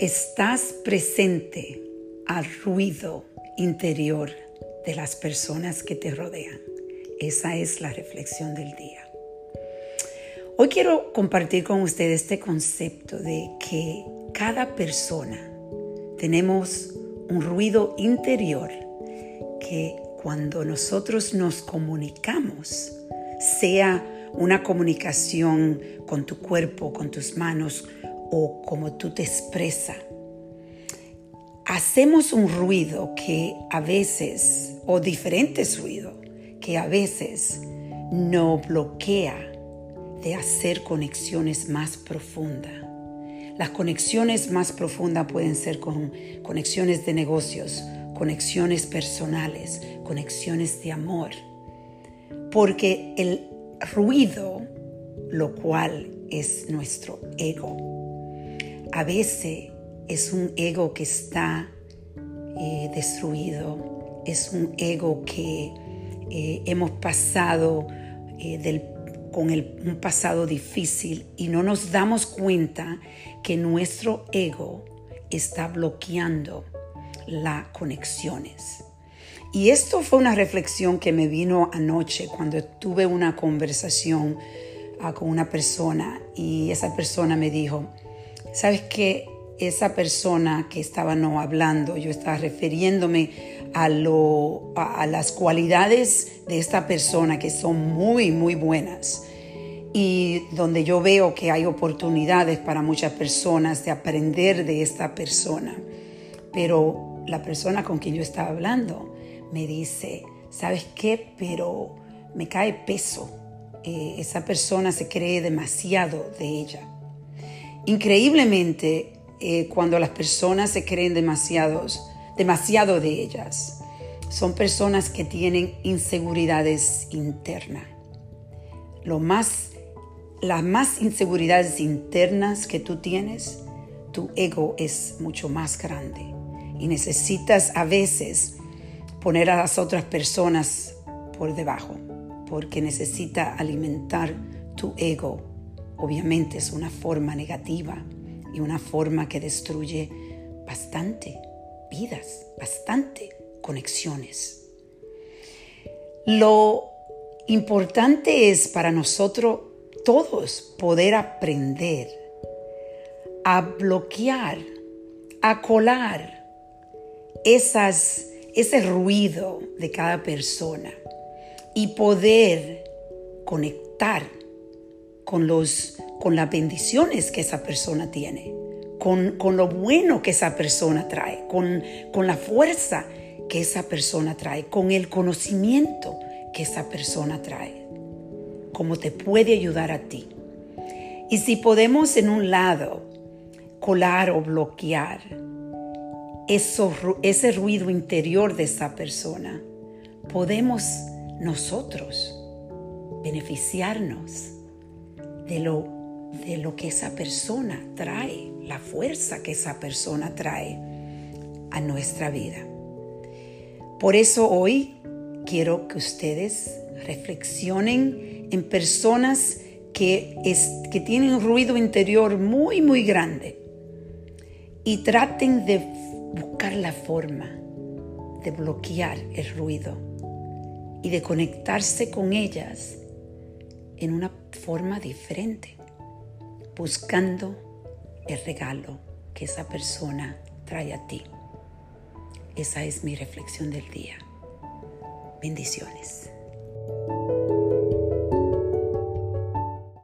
Estás presente al ruido interior de las personas que te rodean. Esa es la reflexión del día. Hoy quiero compartir con ustedes este concepto de que cada persona tenemos un ruido interior que cuando nosotros nos comunicamos, sea una comunicación con tu cuerpo, con tus manos, o como tú te expresas. Hacemos un ruido que a veces, o diferentes ruidos, que a veces no bloquea de hacer conexiones más profundas. Las conexiones más profundas pueden ser con conexiones de negocios, conexiones personales, conexiones de amor. Porque el ruido, lo cual es nuestro ego, a veces es un ego que está eh, destruido, es un ego que eh, hemos pasado eh, con un pasado difícil y no nos damos cuenta que nuestro ego está bloqueando las conexiones. Y esto fue una reflexión que me vino anoche cuando tuve una conversación ah, con una persona y esa persona me dijo, Sabes que esa persona que estaba no hablando, yo estaba refiriéndome a, lo, a, las cualidades de esta persona que son muy, muy buenas y donde yo veo que hay oportunidades para muchas personas de aprender de esta persona. Pero la persona con quien yo estaba hablando me dice, ¿sabes qué? Pero me cae peso. Eh, esa persona se cree demasiado de ella. Increíblemente, eh, cuando las personas se creen demasiados, demasiado de ellas, son personas que tienen inseguridades internas. Lo más, las más inseguridades internas que tú tienes, tu ego es mucho más grande y necesitas a veces poner a las otras personas por debajo porque necesita alimentar tu ego obviamente es una forma negativa y una forma que destruye bastante vidas, bastante conexiones. Lo importante es para nosotros todos poder aprender a bloquear, a colar esas, ese ruido de cada persona y poder conectar con, los, con las bendiciones que esa persona tiene, con, con lo bueno que esa persona trae, con, con la fuerza que esa persona trae, con el conocimiento que esa persona trae, cómo te puede ayudar a ti. Y si podemos en un lado colar o bloquear eso, ese ruido interior de esa persona, podemos nosotros beneficiarnos de lo, de lo que esa persona trae, la fuerza que esa persona trae a nuestra vida. Por eso hoy quiero que ustedes reflexionen en personas que, es, que tienen un ruido interior muy, muy grande y traten de buscar la forma de bloquear el ruido y de conectarse con ellas en una forma diferente, buscando el regalo que esa persona trae a ti. Esa es mi reflexión del día. Bendiciones.